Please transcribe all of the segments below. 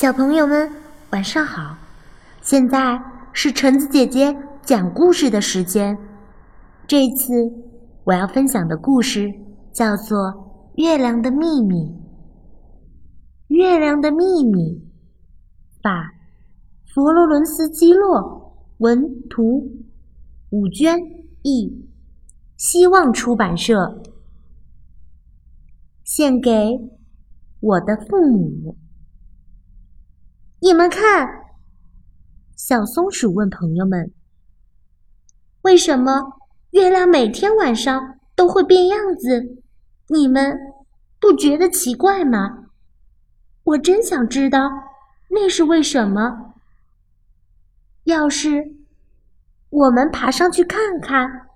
小朋友们，晚上好！现在是橙子姐姐讲故事的时间。这次我要分享的故事叫做《月亮的秘密》。《月亮的秘密》，法，佛罗伦斯基洛文图，五娟译，希望出版社。献给我的父母。你们看，小松鼠问朋友们：“为什么月亮每天晚上都会变样子？你们不觉得奇怪吗？”我真想知道那是为什么。要是我们爬上去看看，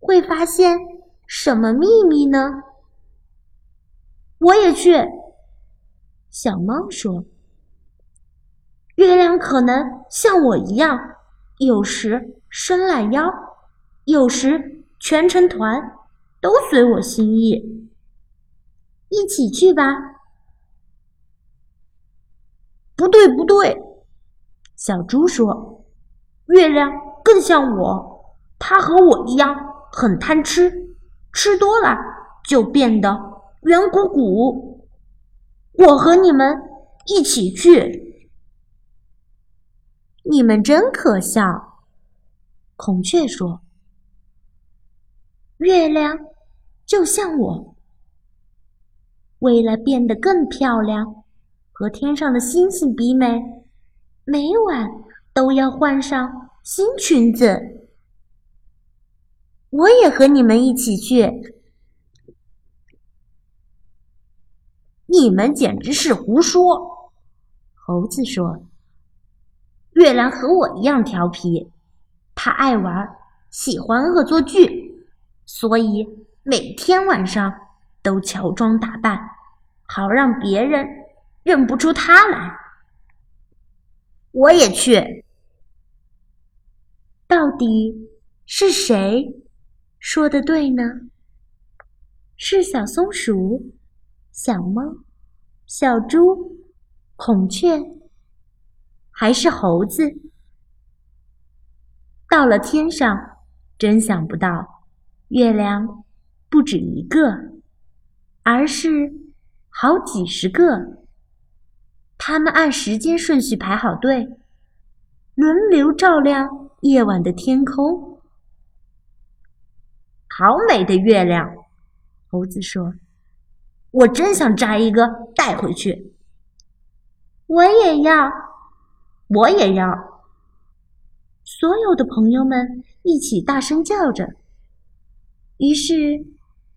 会发现什么秘密呢？我也去。小猫说。月亮可能像我一样，有时伸懒腰，有时蜷成团，都随我心意。一起去吧。不对，不对，小猪说，月亮更像我，它和我一样很贪吃，吃多了就变得圆鼓鼓。我和你们一起去。你们真可笑，孔雀说：“月亮就像我，为了变得更漂亮，和天上的星星比美，每晚都要换上新裙子。我也和你们一起去。”你们简直是胡说，猴子说。月亮和我一样调皮，他爱玩，喜欢恶作剧，所以每天晚上都乔装打扮，好让别人认不出他来。我也去。到底是谁说的对呢？是小松鼠、小猫、小猪、孔雀。还是猴子，到了天上，真想不到，月亮不止一个，而是好几十个。他们按时间顺序排好队，轮流照亮夜晚的天空。好美的月亮，猴子说：“我真想摘一个带回去。”我也要。我也要！所有的朋友们一起大声叫着。于是，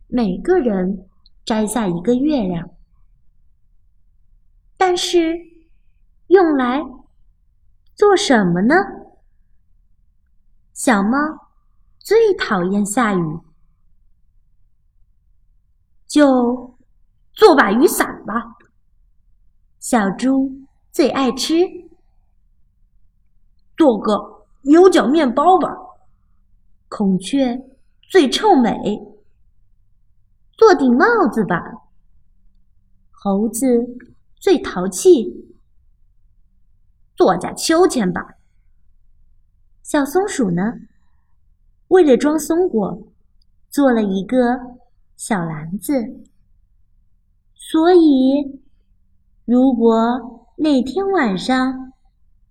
每个人摘下一个月亮。但是，用来做什么呢？小猫最讨厌下雨，就做把雨伞吧。小猪最爱吃。做个牛角面包吧，孔雀最臭美。做顶帽子吧，猴子最淘气。做架秋千吧，小松鼠呢？为了装松果，做了一个小篮子。所以，如果那天晚上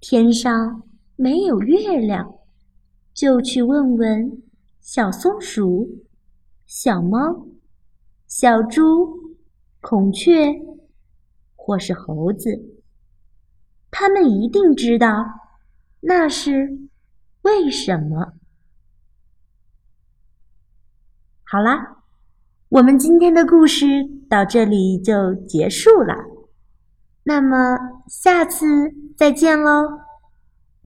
天上……没有月亮，就去问问小松鼠、小猫、小猪、孔雀，或是猴子，他们一定知道那是为什么。好啦，我们今天的故事到这里就结束了，那么下次再见喽。